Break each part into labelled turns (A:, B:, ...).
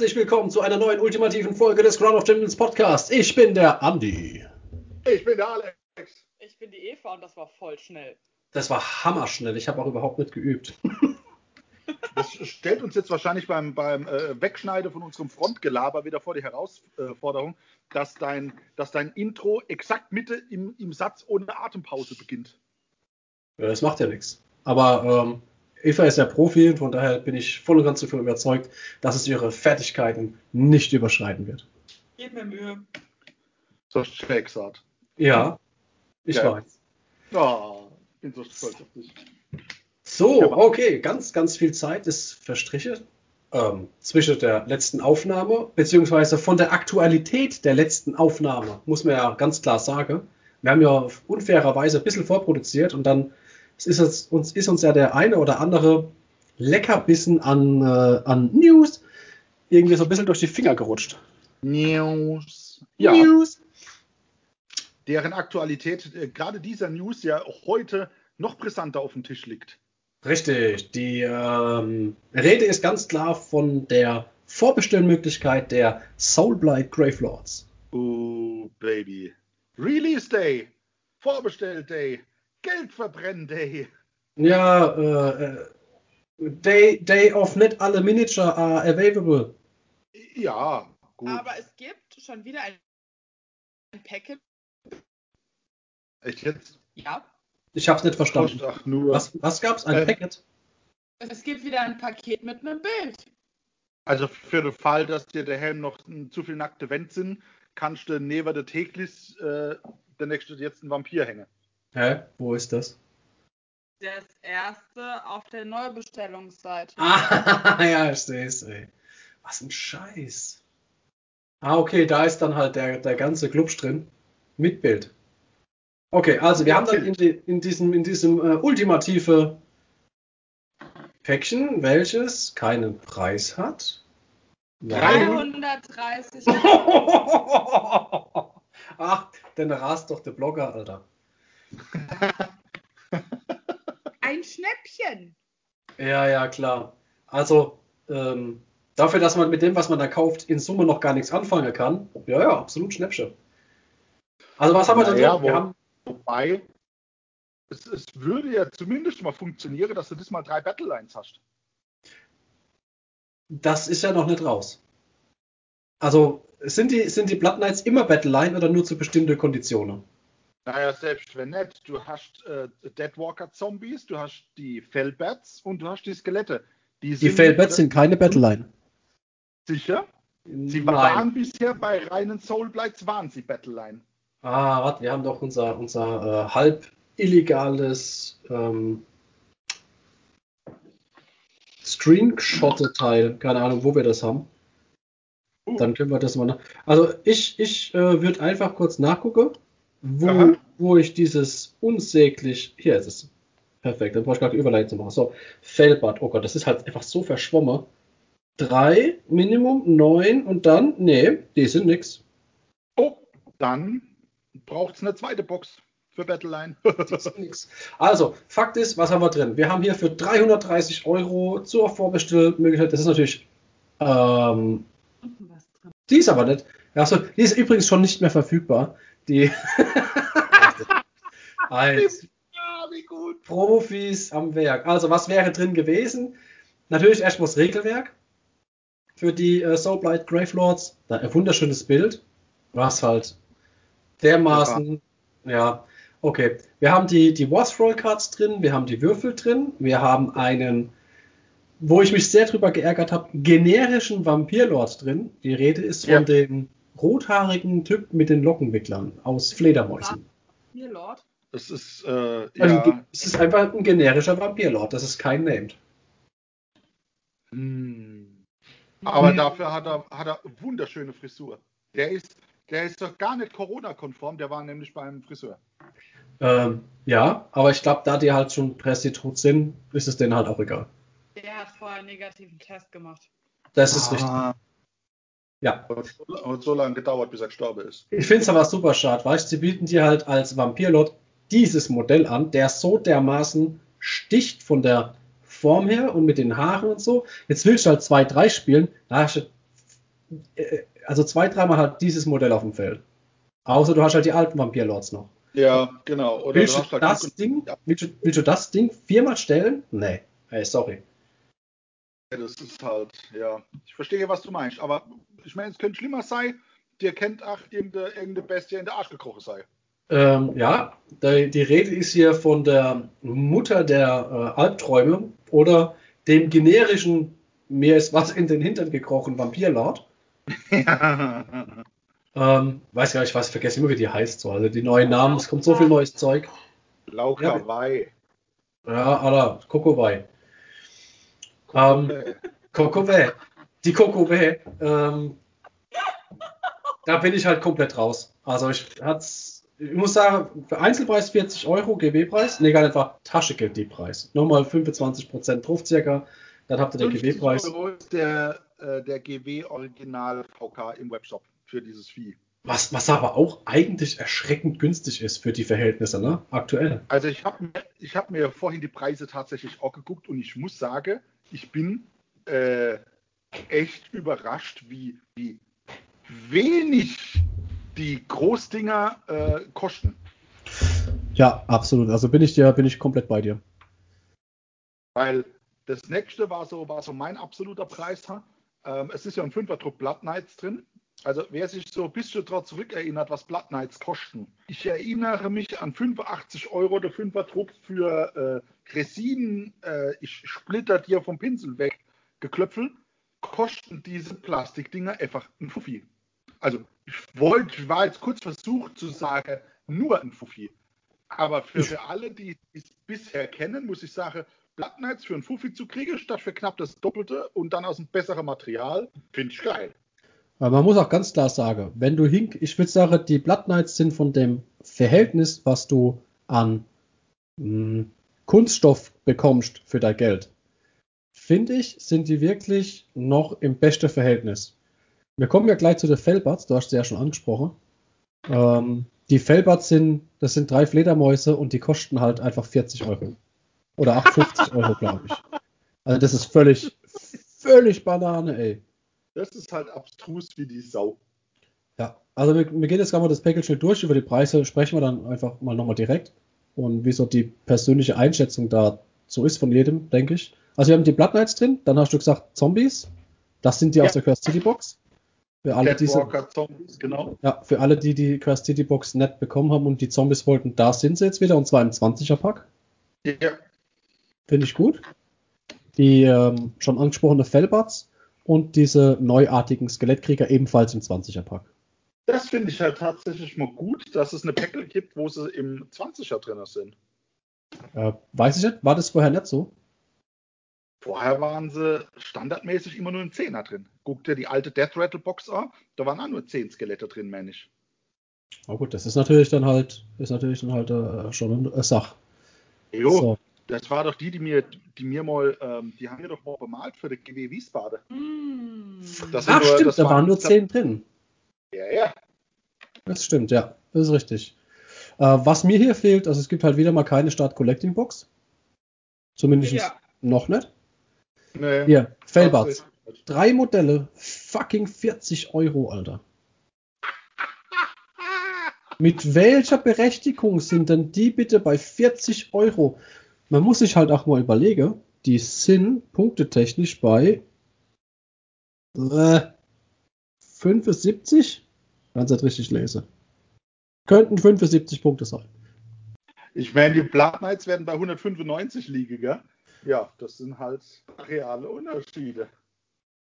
A: Herzlich willkommen zu einer neuen ultimativen Folge des Crown of Champions Podcast. Ich bin der Andi.
B: Ich bin der Alex.
C: Ich bin die Eva und das war voll schnell.
A: Das war hammerschnell. Ich habe auch überhaupt nicht geübt.
B: Das stellt uns jetzt wahrscheinlich beim, beim äh, Wegschneiden von unserem Frontgelaber wieder vor die Herausforderung, dass dein, dass dein Intro exakt Mitte im, im Satz ohne Atempause beginnt.
A: Ja, das macht ja nichts. Aber ähm, Eva ist ja Profi und von daher bin ich voll und ganz davon überzeugt, dass es ihre Fertigkeiten nicht überschreiten wird.
C: Gib mir Mühe.
B: So Schicksal.
A: Ja, ich
B: Geil.
A: weiß.
B: Oh, ich bin so stolz auf dich.
A: So, okay, ganz, ganz viel Zeit ist verstrichen ähm, zwischen der letzten Aufnahme, beziehungsweise von der Aktualität der letzten Aufnahme, muss man ja ganz klar sagen. Wir haben ja unfairerweise ein bisschen vorproduziert und dann ist, es, uns, ist uns ja der eine oder andere Leckerbissen an, äh, an News irgendwie so ein bisschen durch die Finger gerutscht.
B: News. Ja,
A: News.
B: deren Aktualität, äh, gerade dieser News ja heute noch brisanter auf dem Tisch liegt.
A: Richtig, die ähm, Rede ist ganz klar von der Vorbestellmöglichkeit der Soulblight Gravelords.
B: Oh, Baby. Release Day. Vorbestell Day. Geldverbrenn Day.
A: Ja, äh, äh, Day, Day of nicht alle Miniature are available.
B: Ja, gut.
C: Aber es gibt schon wieder ein, ein Packet.
B: Echt jetzt?
C: Ja.
A: Ich hab's nicht verstanden.
B: Ach, nur.
A: Was, was gab's? Ein
B: Ähm,
A: Packet?
C: Es gibt wieder ein Paket mit einem Bild.
B: Also für den Fall, dass dir der Helm noch zu viel nackte Wände sind, kannst du neben der Teglis äh, der nächste jetzt einen Vampir hängen.
A: Hä? Wo ist das?
C: Das erste auf der Neubestellungsseite.
A: Ah, ja, ich seh's, ey. Was ein Scheiß. Ah, okay, da ist dann halt der, der ganze Klubsch drin. Mit Bild. Okay, also wir haben dann in, die, in diesem, in diesem äh, ultimative Päckchen, welches keinen Preis hat. Weil-
C: 330
A: Ach, dann rast doch der Blogger, Alter.
C: Ein Schnäppchen.
A: Ja, ja, klar. Also, ähm, dafür, dass man mit dem, was man da kauft, in Summe noch gar nichts anfangen kann. Ja, ja, absolut Schnäppchen. Also, was haben wir denn drin? Wir
B: wo-
A: haben,
B: Wobei, es, es würde ja zumindest mal funktionieren, dass du diesmal drei Battlelines hast.
A: das ist ja noch nicht raus. Also, sind die, sind die Blood Knights immer Battleline oder nur zu bestimmten Konditionen?
B: Naja, selbst wenn nicht, du hast äh, Deadwalker Zombies, du hast die Fellbats und du hast die Skelette. Die,
A: Die
B: sind
A: Failbats sind keine Battleline.
B: sicher. Sie
A: Nein.
B: waren bisher bei reinen Soulblights, waren sie Battleline.
A: Ah, warte, wir haben doch unser, unser äh, halb illegales ähm, Screenshot-Teil. Keine Ahnung, wo wir das haben.
B: Uh.
A: Dann können wir das mal nach. Also ich, ich äh, würde einfach kurz nachgucken, wo,
B: Aha.
A: wo ich dieses unsäglich. Hier ist es. Perfekt, dann brauche ich gerade die Überleitung zu machen. So, Failbad. Oh Gott, das ist halt einfach so verschwommen. Drei, Minimum, neun und dann, nee, die sind nix.
B: Oh, dann braucht es eine zweite Box für Battleline.
A: Also, Fakt ist, was haben wir drin? Wir haben hier für 330 Euro zur Vorbestellmöglichkeit, das ist natürlich, ähm,
C: Unten was drin.
A: die ist aber nicht. Achso, die ist übrigens schon nicht mehr verfügbar. Die als
B: ja.
A: Profis am Werk. Also, was wäre drin gewesen? Natürlich erstmal das Regelwerk für die äh, Soulblight Gravelords. Ein wunderschönes Bild, was halt dermaßen, ja, okay. Wir haben die, die Roll Cards drin, wir haben die Würfel drin, wir haben einen, wo ich mich sehr drüber geärgert habe, generischen Vampirlord drin. Die Rede ist von
B: Ja.
A: dem rothaarigen Typ mit den Lockenwicklern aus Fledermäusen.
C: Hier, Lord.
B: Das ist, äh,
A: Also,
B: ja.
A: es ist einfach ein generischer Vampirlord, das ist kein Named.
B: Hm. Aber
A: Hm.
B: dafür hat er, hat er wunderschöne Frisur. Der ist, der ist doch gar nicht Corona-konform, der war nämlich beim Friseur.
A: Ähm, ja, aber ich glaube, da die halt schon Prostitut sind, ist es denen halt auch egal.
C: Der hat vorher einen negativen Test gemacht.
A: Das ist richtig. Ja.
B: Hat so- lange gedauert, bis er gestorben ist.
A: Ich finde es aber super schade, weißt du, sie bieten dir halt als Vampirlord dieses Modell an, der so dermaßen sticht von der Form her und mit den Haaren und so. Jetzt willst du halt 2-3 spielen, da hast du äh, also zwei, dreimal halt dieses Modell auf dem Feld. Außer du hast halt die alten Vampirlords noch.
B: Ja, genau. Oder
A: Willst
B: du
A: du,
B: halt
A: das
B: und-
A: Ding, willst, du, willst du das Ding viermal stellen? Nee. Hey, sorry.
B: Das ist halt, ja. Ich verstehe, was du meinst, aber ich meine, es könnte schlimmer sein, dir kennt ach, irgendeine, irgendeine Bestie in der Arsch gekrochen sei.
A: Ähm, ja, die, die Rede ist hier von der Mutter der äh, Albträume oder dem generischen, mir ist was in den Hintern gekrochen, Vampirlord. Ähm, weiß gar nicht, was, vergesse immer, wie die heißt. So. Also die neuen Namen, es kommt so viel neues Zeug.
B: Lauka Wei.
A: Ja, Alter, Kokowai. Ähm, Kokowai. Die Kokowai. Ähm, da bin ich halt komplett raus. Also ich hat's, ich muss sagen, für Einzelpreis 40 Euro, GB-Preis, nee, gar nicht wahr, Taschengeld die Preis. Nochmal 25% drauf circa, dann habt ihr den
B: 50
A: GB-Preis.
B: Euro ist der, äh, der GW Original VK im Webshop für dieses Vieh.
A: Was, was aber auch eigentlich erschreckend günstig ist für die Verhältnisse, ne? Aktuell.
B: Also ich habe mir, ich hab mir vorhin die Preise tatsächlich auch geguckt und ich muss sagen, ich bin äh, echt überrascht, wie, wie wenig die Großdinger äh, kosten.
A: Ja, absolut. Also bin ich dir, bin ich komplett bei dir.
B: Weil das nächste war so, war so mein absoluter Preis. Ähm, es ist ja ein Fünferdruck Blood Knights drin. Also wer sich so ein bisschen daran zurückerinnert, was Blood Knights kosten. Ich erinnere mich an 85 Euro der Fünferdruck für äh, Resin, äh, ich splitter dir vom Pinsel weg, geklöpfelt, kosten diese Plastikdinger einfach ein Fuffi. Also ich wollte, ich war jetzt kurz versucht zu sagen, nur ein Fuffi. Aber für, für alle, die es bisher kennen, muss ich sagen, Knights für ein Fuffi zu kriegen, statt für knapp das Doppelte und dann aus einem besseren Material, finde ich geil.
A: Aber man muss auch ganz klar sagen, wenn du hink, ich würde sagen, die Blood Knights sind von dem Verhältnis, was du an mh, Kunststoff bekommst für dein Geld, finde ich, sind die wirklich noch im besten Verhältnis. Wir kommen ja gleich zu den Fellbats, du hast sie ja schon angesprochen. Ähm, die Fellbats sind, das sind drei Fledermäuse und die kosten halt einfach 40 Euro. Oder 58 Euro, glaube ich. Also das ist völlig, völlig Banane, ey.
B: Das ist halt abstrus wie die Sau.
A: Ja, also wir, wir gehen jetzt gerade mal das Package durch. Über die Preise sprechen wir dann einfach mal nochmal direkt. Und wie so die persönliche Einschätzung da so ist von jedem, denke ich. Also wir haben die Blood Knights drin, dann hast du gesagt Zombies. Das sind die
B: Ja.
A: aus der Cursed City Box. Für alle, diese,
B: Zombies, genau.
A: ja, für alle, die die Cursed City Box nicht bekommen haben und die Zombies wollten, da sind sie jetzt wieder und zwar im 20er Pack.
B: Ja,
A: Finde ich gut. Die ähm, schon angesprochene Fellbats und diese neuartigen Skelettkrieger ebenfalls im 20er Pack.
B: Das finde ich halt tatsächlich mal gut, dass es eine Päckel gibt, wo sie im 20er drin sind.
A: Äh, weiß ich nicht, war das vorher nicht so?
B: Vorher waren sie standardmäßig immer nur ein Zehner drin. Guck dir die alte Death Rattle Box an, da waren auch nur 10 Skelette drin, meine ich.
A: Na gut, das ist natürlich dann halt, ist natürlich dann halt äh, schon eine, eine Sache.
B: Jo,
A: So.
B: das war doch die, die mir, die mir mal, ähm, die haben wir doch mal bemalt für die GW Wiesbaden.
C: Mm.
B: Das
A: Ach
B: nur-
A: stimmt,
B: das
A: da
B: waren-
A: waren nur 10 drin.
B: Ja, ja.
A: Das stimmt, ja, das ist richtig. Äh, was mir hier fehlt, also es gibt halt wieder mal keine Start Collecting Box. Zumindest
C: Ja.
A: noch nicht.
B: Nee.
A: Hier, Fellbats. Drei Modelle, fucking 40 Euro, Alter. Mit welcher Berechtigung sind denn die bitte bei 40 Euro? Man muss sich halt auch mal überlegen, die sind punktetechnisch bei äh, 75, wenn ich das richtig lese. Könnten 75 Punkte sein.
B: Ich meine, die Blood Knights werden bei 195 liegen, gell? Ja, das sind halt reale Unterschiede.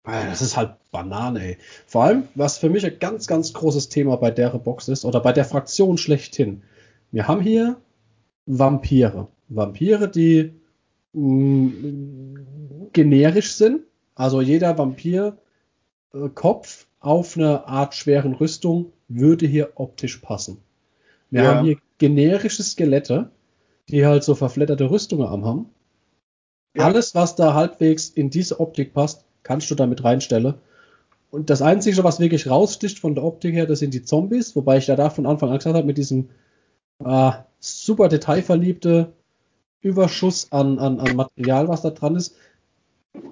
A: Das ist halt Banane, ey. Vor allem, was für mich ein ganz, ganz großes Thema bei der Box ist, oder bei der Fraktion schlechthin. Wir haben hier Vampire. Vampire, die mh, generisch sind. Also jeder Vampir-Kopf auf eine Art schweren Rüstung würde hier optisch passen. Wir
B: Ja.
A: haben hier generische Skelette, die halt so verfletterte Rüstungen am haben.
B: Ja.
A: Alles, was da halbwegs in diese Optik passt, kannst du damit reinstellen. Und das Einzige, was wirklich raussticht von der Optik her, das sind die Zombies, wobei ich ja da von Anfang an gesagt habe, mit diesem äh, super detailverliebte Überschuss an, an, an Material, was da dran ist,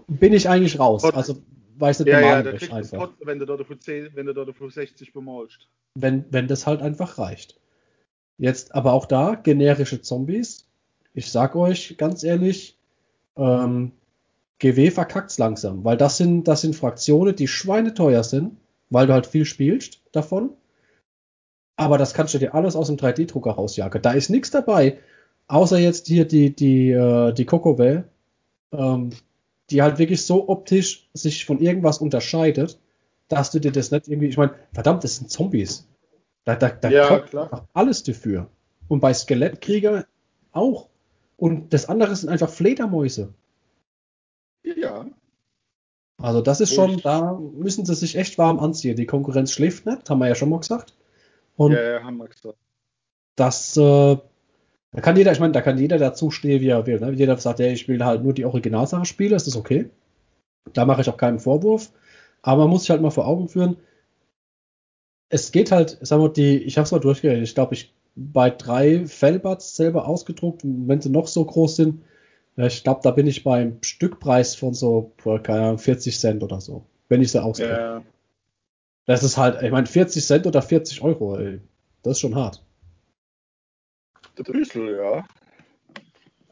A: bin ich eigentlich raus. Also weiß nicht,
B: Ja, ja, da kriegst
A: einfach.
B: trotzdem, wenn du dort für 10, wenn du dort für 60 bemaulst.
A: Wenn, wenn das halt einfach reicht. Jetzt aber auch da, generische Zombies. Ich sag euch ganz ehrlich, ähm, GW verkackt's langsam, weil das sind, das sind Fraktionen, die schweineteuer sind, weil du halt viel spielst davon. Aber das kannst du dir alles aus dem 3D-Drucker rausjagen. Da ist nichts dabei, außer jetzt hier die, die, äh, die Kokowell, ähm, die halt wirklich so optisch sich von irgendwas unterscheidet, dass du dir das nicht irgendwie, ich meine, verdammt, das sind Zombies. Da, da, da
B: Ja,
A: kommt einfach alles dafür. Und bei Skelettkrieger auch. Und das andere sind einfach Fledermäuse.
B: Ja.
A: Also das ist schon, da müssen sie sich echt warm anziehen. Die Konkurrenz schläft nicht, haben wir ja schon mal gesagt. Und
B: ja, ja, haben wir gesagt.
A: das, äh, da kann jeder, ich meine, da kann jeder dazu stehen, wie er will. Ne? Jeder sagt, ja, ich will halt nur die Originalsache spielen, ist das okay. Da mache ich auch keinen Vorwurf. Aber man muss sich halt mal vor Augen führen, es geht halt, sagen wir, die, ich habe es mal durchgerechnet, ich glaube, ich bei drei Fellbats selber ausgedruckt, wenn sie noch so groß sind, ich glaube, da bin ich beim Stückpreis von so, keine Ahnung, 40 Cent oder so, wenn ich sie ausdrucke.
B: Ja.
A: Das ist halt, ich meine, 40 Cent oder 40 Euro, ey, das ist schon hart.
B: Der Büsel, ja.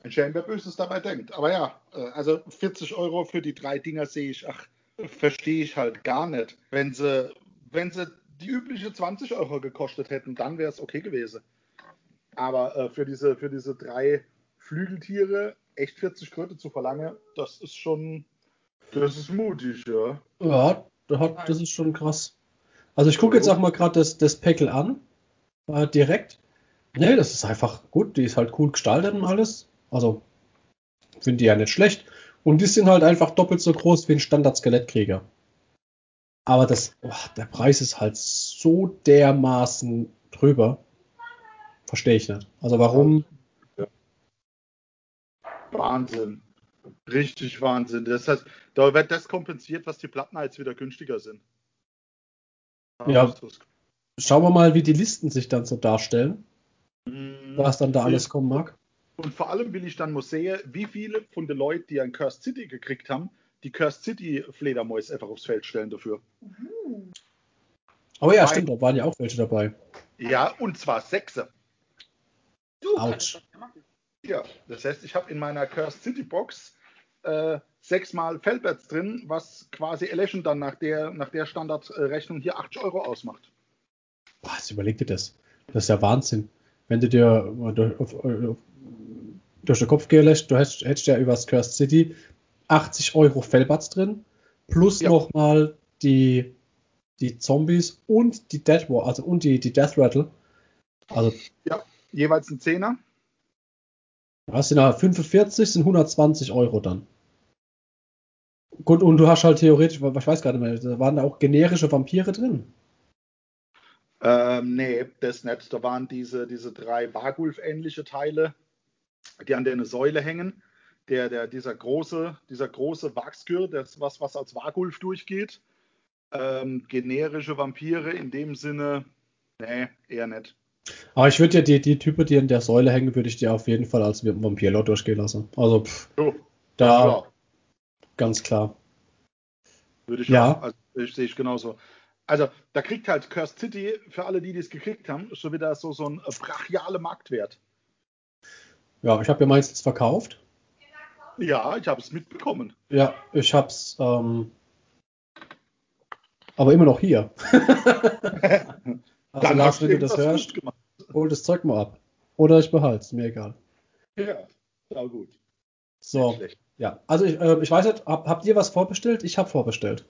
B: Ein Shame, wer Böses dabei denkt. Aber ja, äh, also 40 Euro für die drei Dinger sehe ich, ach, verstehe ich halt gar nicht. Wenn sie, wenn sie die übliche 20 Euro gekostet hätten, dann wäre es okay gewesen. Aber äh, für, diese, für diese drei Flügeltiere echt 40 Kröte zu verlangen, das ist schon, das ist mutig, ja.
A: Ja, das ist schon krass. Also ich gucke jetzt auch mal gerade das, das Päckel an, äh, direkt. Nee, das ist einfach gut, die ist halt cool gestaltet und alles. Also, finde die ja nicht schlecht. Und die sind halt einfach doppelt so groß wie ein Standard-Skelettkrieger. Aber das, boah, der Preis ist halt so dermaßen drüber. Verstehe ich nicht. Also warum?
B: Wahnsinn. Richtig Wahnsinn. Das heißt, da wird das kompensiert, was die Platten jetzt wieder günstiger sind.
A: Ja. Schauen wir mal, wie die Listen sich dann so darstellen. Was dann da alles kommen mag.
B: Und vor allem will ich dann mal sehen, wie viele von den Leuten, die ein Cursed City gekriegt haben, die Cursed City Fledermäuse einfach aufs Feld stellen dafür.
A: Aber ja,
B: Nein.
A: stimmt, da waren ja auch welche dabei.
B: Ja, und zwar sechse.
C: Du
A: Autsch.
C: ja
B: das heißt, ich habe in meiner Cursed City Box äh, sechsmal Feldbats drin, was quasi Election dann nach der, nach der Standardrechnung hier 80 Euro ausmacht.
A: Was, überleg dir das. Das ist ja Wahnsinn. Wenn du dir durch, auf, auf, durch den Kopf gehen lässt, du hättest, hättest ja übers Cursed City 80 Euro Fellbats drin, plus
B: Ja.
A: nochmal die, die Zombies und die Death War, also und die, die Death Rattle. Also,
B: Jeweils ein Zehner.
A: das sind ja 45, sind 120 Euro dann. Gut, und du hast halt theoretisch, ich weiß gar nicht mehr, da waren da auch generische Vampire drin.
B: Ähm, nee, das nicht. Da waren diese, diese drei Wargulf-ähnliche Teile, die an der eine Säule hängen. Der, der, dieser große, dieser große Wachskür, das was, was als Wargulf durchgeht. Ähm, generische Vampire in dem Sinne, nee, eher nicht.
A: Aber ich würde ja die, die Typen, die an der Säule hängen, würde ich dir auf jeden Fall als Vampirlord durchgehen lassen. Also, pff,
B: So,
A: da
B: ja,
A: ganz klar.
B: würde ich
A: Ja.
B: auch. Also, ich, sehe ich genauso. Also, da kriegt halt Cursed City, für alle, die es gekriegt haben, schon wieder so, so ein äh, brachiale Marktwert.
A: Ja, ich habe ja meins jetzt verkauft.
B: Ja, ich habe es mitbekommen.
A: Ja, ich hab's, ähm, aber immer noch hier. also
B: Dann
A: Lars, wenn du das hörst, hol das Zeug mal ab. Oder ich behalte es, mir egal.
B: Ja, ja gut.
A: So, ja. Also ich, äh, ich weiß nicht, hab, habt ihr was vorbestellt? Ich habe vorbestellt.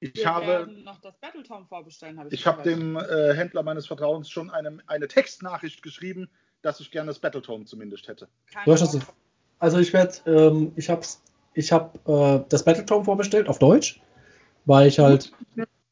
B: Ich
C: Wir
B: habe,
C: noch das Battletown vorbestellen, habe ich
B: ich habe dem äh, Händler meines Vertrauens schon eine, eine Textnachricht geschrieben, dass ich gerne das Battletome zumindest hätte.
C: Sorge.
A: Also ich werde, ähm, ich hab's, ich habe äh, das Battletome vorbestellt auf Deutsch, weil ich halt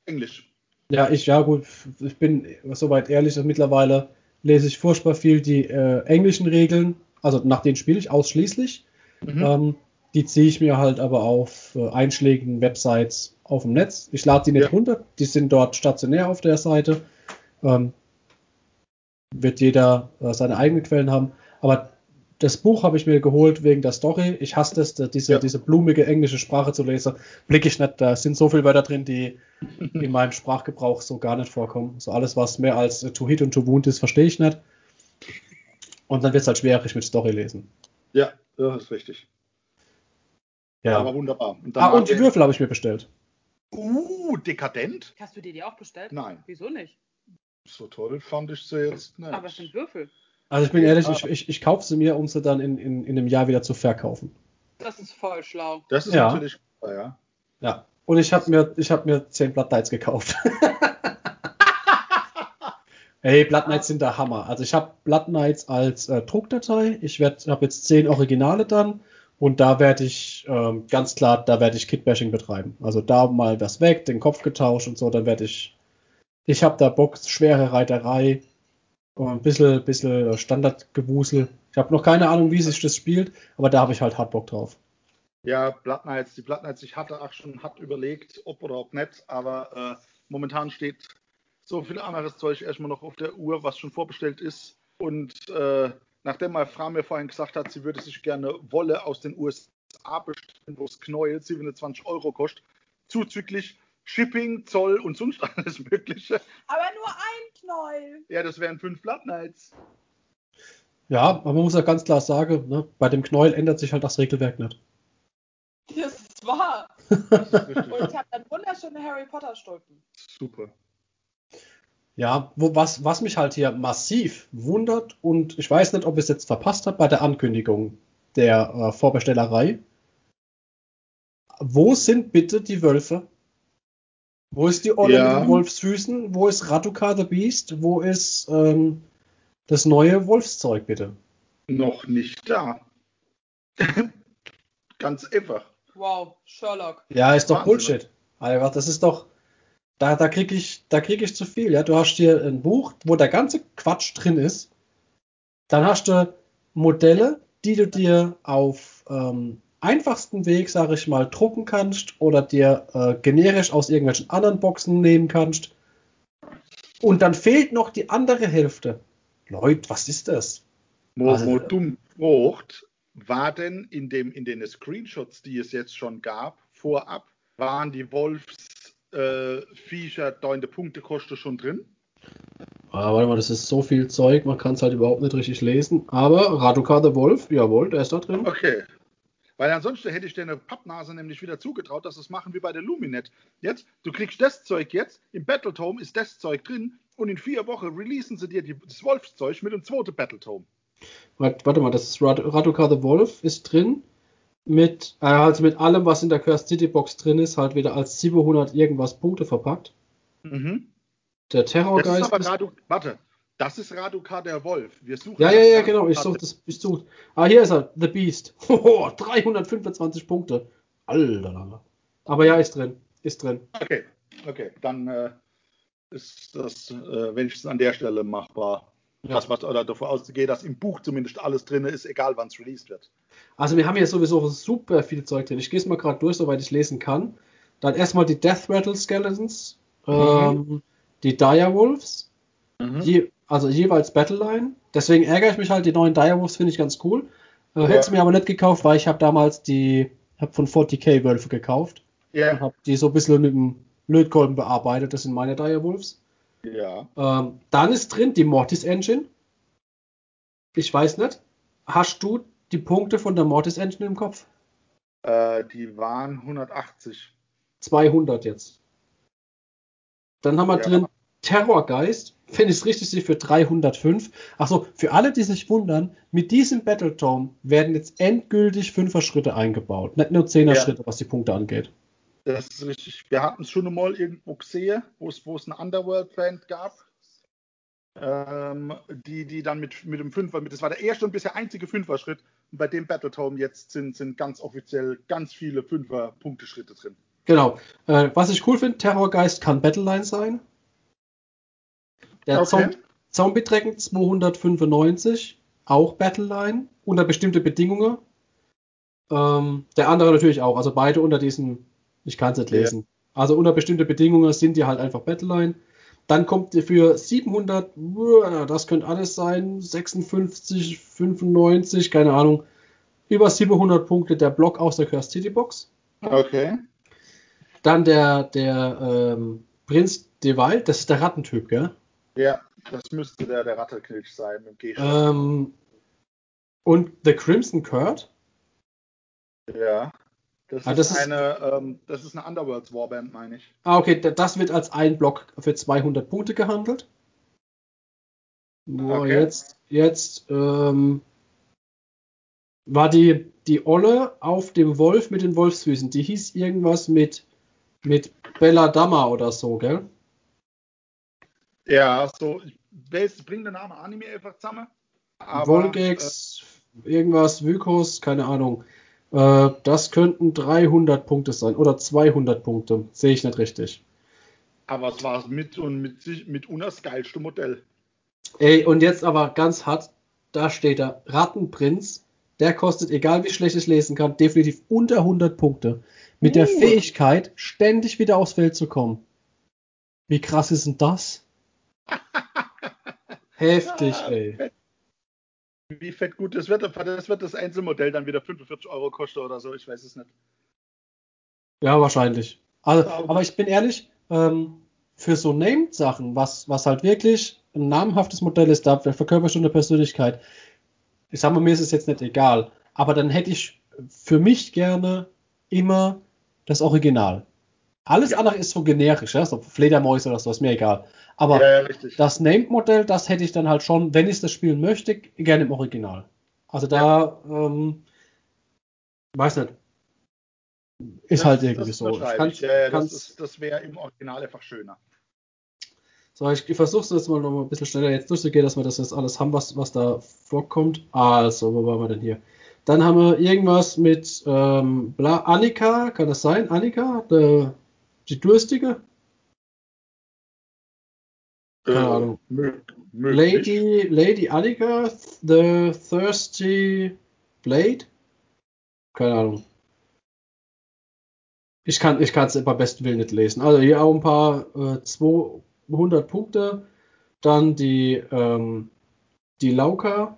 B: Englisch.
A: Ja, ich, ja gut, ich bin soweit ehrlich, dass mittlerweile lese ich furchtbar viel die äh, englischen Regeln, also nach denen spiele ich ausschließlich.
B: Mhm.
A: Ähm, die ziehe ich mir halt aber auf äh, einschlägigen Websites auf dem Netz. Ich lade die nicht
B: Ja.
A: runter, die sind dort stationär auf der Seite. Ähm, wird jeder äh, seine eigenen Quellen haben. Aber das Buch habe ich mir geholt wegen der Story. Ich hasse das, da- diese,
B: Ja.
A: diese blumige englische Sprache zu lesen. Blick ich nicht, da sind so viele Wörter drin, die in meinem Sprachgebrauch so gar nicht vorkommen. So alles, was mehr als äh, to hit und to wound ist, verstehe ich nicht. Und dann wird es halt schwierig mit Story lesen.
B: Ja, das ist richtig.
A: Ja.
B: Aber wunderbar. Und
A: ah, und die Würfel habe ich mir bestellt.
B: Uh, dekadent?
C: Hast du dir die auch bestellt?
B: Nein.
C: Wieso nicht?
B: So toll fand ich sie jetzt nicht.
C: Aber es sind Würfel.
A: Also ich bin ehrlich,
B: Ah.
A: ich, ich, ich kaufe sie mir, um sie dann in, in, in einem Jahr wieder zu verkaufen.
C: Das ist voll schlau.
B: das ist
A: Ja.
B: natürlich, ja.
A: Ja. Und ich habe mir, ich hab mir 10 Blood Knights gekauft. Ey, Blood Knights sind der Hammer. Also ich habe Blood Knights als äh, Druckdatei. Ich habe jetzt 10 Originale dann. Und da werde ich ähm, ganz klar, da werde ich Kitbashing betreiben. Also da mal was weg, den Kopf getauscht und so, dann werde ich. Ich habe da Bock, schwere Reiterei, äh, ein bisschen, bisschen Standardgewusel. Ich habe noch keine Ahnung, wie sich das spielt, aber da habe ich halt hart Bock drauf.
B: Ja, Blood Knights, die Blood Knights, ich hatte auch schon hart überlegt, ob oder ob nicht, aber äh, momentan steht so viel anderes Zeug erstmal noch auf der Uhr, was schon vorbestellt ist. Und äh, nachdem meine Frau mir vorhin gesagt hat, sie würde sich gerne Wolle aus den USA bestellen, wo es Knäuel 27 Euro kostet, zuzüglich Shipping, Zoll und sonst alles Mögliche.
C: Aber nur ein Knäuel.
B: Ja, das wären fünf Blood Knights.
A: Ja, aber man muss ja ganz klar sagen, ne, bei dem Knäuel ändert sich halt das Regelwerk nicht.
C: Das ist wahr. Und ich habe dann wunderschöne Harry Potter Stulpen.
B: Super.
A: Ja, wo, was, was mich halt hier massiv wundert und ich weiß nicht, ob ich es jetzt verpasst habe bei der Ankündigung der äh, Vorbestellerei. Wo sind bitte die Wölfe? Wo ist die Olle
B: Ja.
A: mit den Wolfsfüßen? Wo ist Raduka the Beast? Wo ist ähm, das neue Wolfszeug bitte?
B: Noch nicht da. Ganz einfach.
C: Wow, Sherlock.
A: Ja, ist doch
B: Wahnsinn,
A: Bullshit. Alter, das ist doch. Da, da krieg ich, da krieg ich zu viel. Ja, du hast hier ein Buch, wo der ganze Quatsch drin ist. Dann hast du Modelle, die du dir auf ähm, einfachsten Weg, sage ich mal, drucken kannst oder dir äh, generisch aus irgendwelchen anderen Boxen nehmen kannst. Und dann fehlt noch die andere Hälfte. Leute, was ist das?
B: Mo,
A: Also-
B: mo dumm frucht, war denn in, dem, in den Screenshots, die es jetzt schon gab, vorab, waren die Wolfsviecher, äh, Viecher da in der Punktekoste schon drin?
A: Ah, warte mal, das ist so viel Zeug, man kann es halt überhaupt nicht richtig lesen. Aber Raduka the Wolf, jawohl, der ist da drin.
B: Okay. Weil ansonsten hätte ich dir eine Pappnase nämlich wieder zugetraut, dass es machen wie bei der Luminet. Jetzt, du kriegst das Zeug jetzt, im Battletome ist das Zeug drin und in vier Wochen releasen sie dir die, das Wolfszeug mit dem zweiten Battletome.
A: Warte, warte mal, das ist Rad Raduka the Wolf ist drin. Mit, äh, halt mit allem, was in der Cursed City Box drin ist, halt wieder als 700 irgendwas Punkte verpackt.
B: Mhm.
A: Der
B: Das ist
A: Terrorgeist
B: aber Radu, warte, das ist Raduka der Wolf. Wir suchen
A: Ja, ja, ja, genau, ich suche das, ich suche. Ah, hier ist er, The Beast. Hoho, 325 Punkte. Alter. Aber ja, ist drin, ist drin.
B: Okay, okay, dann äh, ist das äh, wenigstens an der Stelle machbar.
A: Ja.
B: Was oder davon ausgehe, dass im Buch zumindest alles drin ist, egal wann es released wird.
A: Also wir haben hier sowieso super viel Zeug drin. Ich gehe es mal gerade durch, soweit ich lesen kann. Dann erstmal die Death Rattle Skeletons, ähm, die Direwolves, je, also jeweils Battleline. Deswegen ärgere ich mich halt, die neuen Direwolves finde ich ganz cool. Äh,
B: Ja.
A: Hätte es mir aber nicht gekauft, weil ich habe damals die, habe von 40k Wölfe gekauft und
B: Ja,
A: habe die so ein bisschen mit dem Lötkolben bearbeitet. Das sind meine Direwolves.
B: Ja.
A: Ähm, dann ist drin die Mortis Engine. Ich weiß nicht. Hast du die Punkte von der Mortis Engine im Kopf?
B: Äh, die waren 180.
A: 200 jetzt. Dann haben wir
B: Ja.
A: drin Terrorgeist. Finde ich es richtig, sie für 305. Achso, für alle, die sich wundern, mit diesem Battletome werden jetzt endgültig 5er Schritte eingebaut. Nicht nur 10er
B: Ja.
A: Schritte, was die Punkte angeht.
B: Das ist richtig. Wir hatten es schon mal irgendwo gesehen, wo es, eine Underworld-Band gab. Ähm, die, die dann mit, mit dem Fünfer, mit, das war der erste und bisher einzige Fünfer-Schritt. Und bei dem Battletome jetzt sind, sind ganz offiziell ganz viele Fünfer-Punkteschritte drin.
A: Genau. Äh, was ich cool finde, Terrorgeist kann Battleline sein. Der
B: Okay.
A: Zom Zombie-Dragon 295, auch Battleline, unter bestimmte Bedingungen. Ähm, der andere natürlich auch, also beide unter diesen, ich kann es nicht
B: Ja.
A: lesen. Also unter bestimmte Bedingungen sind die halt einfach Battleline. Dann kommt für 700, uah, das könnte alles sein, 56, 95, keine Ahnung, über 700 Punkte der Block aus der Cursed City Box.
B: Okay.
A: Dann der, der ähm, Prinz Dewald, das ist der Rattentyp, gell?
B: Ja, das müsste der, der Rattelknilch sein G.
A: Ähm, und The Crimson Curd,
B: ja. Das,
A: Ah,
B: ist
A: das ist-
B: eine, ähm, das ist eine Underworlds Warband, meine ich.
A: Ah, okay, da- das wird als ein Block für 200 Punkte gehandelt. Boah,
B: Okay.
A: jetzt, jetzt ähm, war die, die Olle auf dem Wolf mit den Wolfsfüßen. Die hieß irgendwas mit, mit Belladama oder so, gell?
B: Ja, so, ich weiß, bringt der Name Anime einfach zusammen. Aber,
A: Volgex, irgendwas, Vykos, keine Ahnung. Äh, das könnten 300 Punkte sein oder 200 Punkte. Sehe ich nicht richtig.
B: Aber es war mit und mit, sich- mit das geilste Modell.
A: Ey, und jetzt aber ganz hart, da steht da, Rattenprinz, der kostet, egal wie schlecht ich lesen kann, definitiv unter 100 Punkte. Mit der
B: Uh.
A: Fähigkeit, ständig wieder aufs Feld zu kommen. Wie krass ist denn das? Heftig, ey.
B: Wie fett gut das wird. Das wird das Einzelmodell dann wieder 45 Euro kosten oder so. Ich weiß es nicht.
A: Ja, wahrscheinlich. Also,
B: Aber-
A: aber ich bin ehrlich, ähm, für so Named-Sachen, was, was halt wirklich ein namhaftes Modell ist, da verkörperst du eine Persönlichkeit. Ich sag mal, mir ist es jetzt nicht egal, aber dann hätte ich für mich gerne immer das Original. Alles
B: Ja.
A: andere ist so generisch, ja, so Fledermäuse oder so, ist mir egal. Aber
B: ja,
A: das Named-Modell, das hätte ich dann halt schon, wenn ich das spielen möchte, gerne im Original. Also da, ähm, weiß nicht. Ist
B: Das-
A: halt irgendwie
B: das
A: so. Ich
B: ich. Ja, das ist- das wäre im Original einfach schöner.
A: So, ich versuche es jetzt mal noch mal ein bisschen schneller jetzt durchzugehen, dass wir das jetzt alles haben, was, was da vorkommt. Also, wo waren wir denn hier? Dann haben wir irgendwas mit ähm, bla, Annika, kann das sein? Annika? Die, die Durstige? Keine Ahnung.
B: mö- möglich.
A: Lady, Lady Annika, The Thirsty Blade? Keine Ahnung. Ich kann ich es beim besten Willen nicht lesen. Also hier auch ein paar äh, 200 Punkte. Dann die, ähm, die Lauka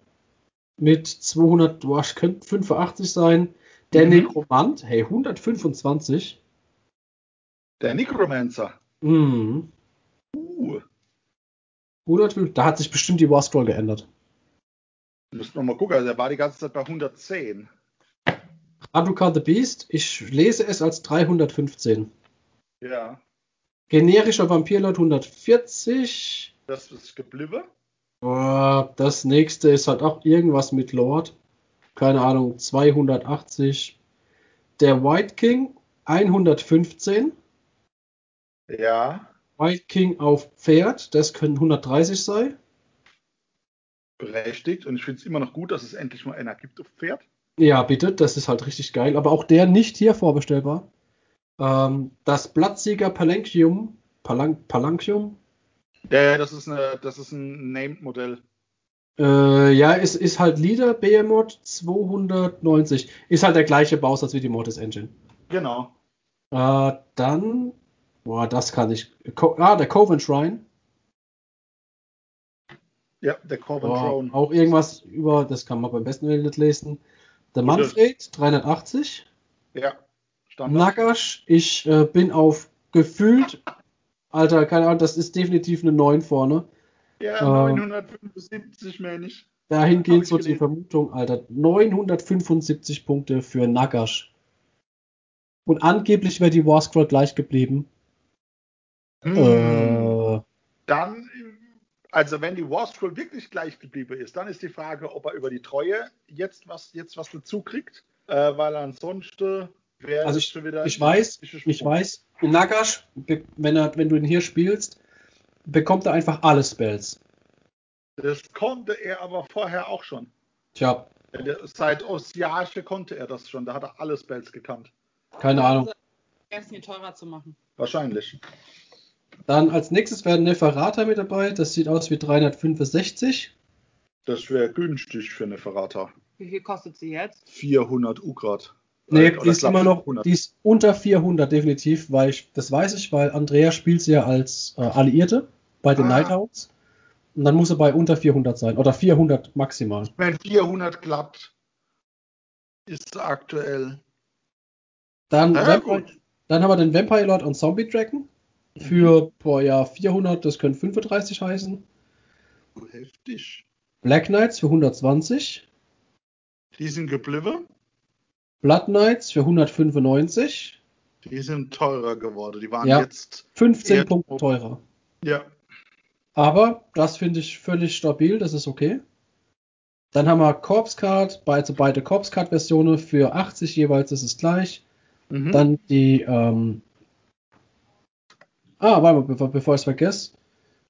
A: mit 200, boah, es könnte 85 sein. Der
B: Mhm.
A: Nekromant, hey, 125.
B: Der Necromancer.
A: Mhm.
B: Uh,
A: 105, da hat sich bestimmt die War Scroll geändert.
B: müssen wir mal gucken. Also der war die ganze Zeit bei 110.
A: Aduka the Beast, ich lese es als 315.
B: Ja,
A: Generischer Vampirlord 140.
B: das ist geblieben.
A: Boah, das nächste ist halt auch irgendwas mit Lord. Keine Ahnung, 280. Der White King 115.
B: Ja,
A: White King auf Pferd, das können 130 sein.
B: berechtigt. Und ich finde es immer noch gut, dass es endlich mal einer gibt auf Pferd.
A: Ja, bitte, das ist halt richtig geil. Aber auch der nicht hier vorbestellbar. Ähm, das Blattsieger Palanquium, Palan Palanquium,
B: Ja, ja, das ist, eine, das ist ein Named-Modell.
A: Äh, ja, es ist halt Leader Behemoth 290. Ist halt der gleiche Bausatz wie die Mortis Engine.
B: Genau.
A: Äh, dann, boah, das kann ich. Co ah, der Coven Shrine.
B: Ja, der
A: Boah,
B: Throne.
A: auch irgendwas über, das kann man beim besten Willen nicht lesen. Der. Manfred 380.
B: Ja, Standard.
A: Nagash, ich äh, bin auf gefühlt, Alter, keine Ahnung, das ist definitiv eine 9 vorne.
B: Ja,
A: äh,
B: 975 mehr nicht.
A: Dahin
B: Hab
A: geht
B: ich
A: so die. Vermutung, Alter. 975 Punkte für Nagash. Und angeblich wäre die War Scroll gleich geblieben. Äh,
B: Dann, also wenn die War Scroll wirklich gleich geblieben ist, dann ist die Frage, ob er über die Treue jetzt was, jetzt was dazu kriegt, äh, weil ansonsten wäre
A: Also
B: es
A: ich-
B: schon wieder.
A: ich weiß,
B: ich
A: weiß, Nagash, wenn, er, wenn du ihn hier spielst, bekommt er einfach alle Spells.
B: Das konnte er aber vorher auch schon.
A: Tja,
B: Seit Osiage konnte er das schon. Da hat er alle Spells gekannt.
A: keine Ahnung.
C: Erst mir teurer zu machen.
B: Wahrscheinlich.
A: Dann als nächstes werden Neferata mit dabei. Das sieht aus wie 365.
B: Das wäre günstig für eine Verrata.
C: Wie viel kostet sie jetzt?
B: 400 Ugrad.
A: Nee,
B: Oder
A: die ist immer noch,
B: 500.
A: die ist unter 400 definitiv, weil ich, das weiß ich, weil Andrea spielt sie ja als äh, Alliierte. bei den
B: Ah.
A: Nighthounds. Und dann muss er bei unter 400 sein. Oder 400 maximal.
B: Wenn 400 klappt, ist aktuell.
A: Dann,
B: Ja,
A: Vampire, dann haben wir den Vampire Lord und Zombie Dragon. Für, boah, ja, 400, das können 35 heißen.
B: Heftig.
A: Black Knights für 120.
B: Die sind geblieben.
A: Blood Knights für 195.
B: Die sind teurer geworden. Die waren
A: Ja.
B: jetzt.
A: 15
B: Ja.
A: Punkte teurer.
B: Ja.
A: Aber das finde ich völlig stabil, das ist okay. Dann haben wir Corpse Card, beide, beide Corpse Card Versionen für 80 jeweils, das ist gleich.
B: Mhm.
A: Dann die, ähm, ah, warte mal, bevor, bevor ich es vergesse,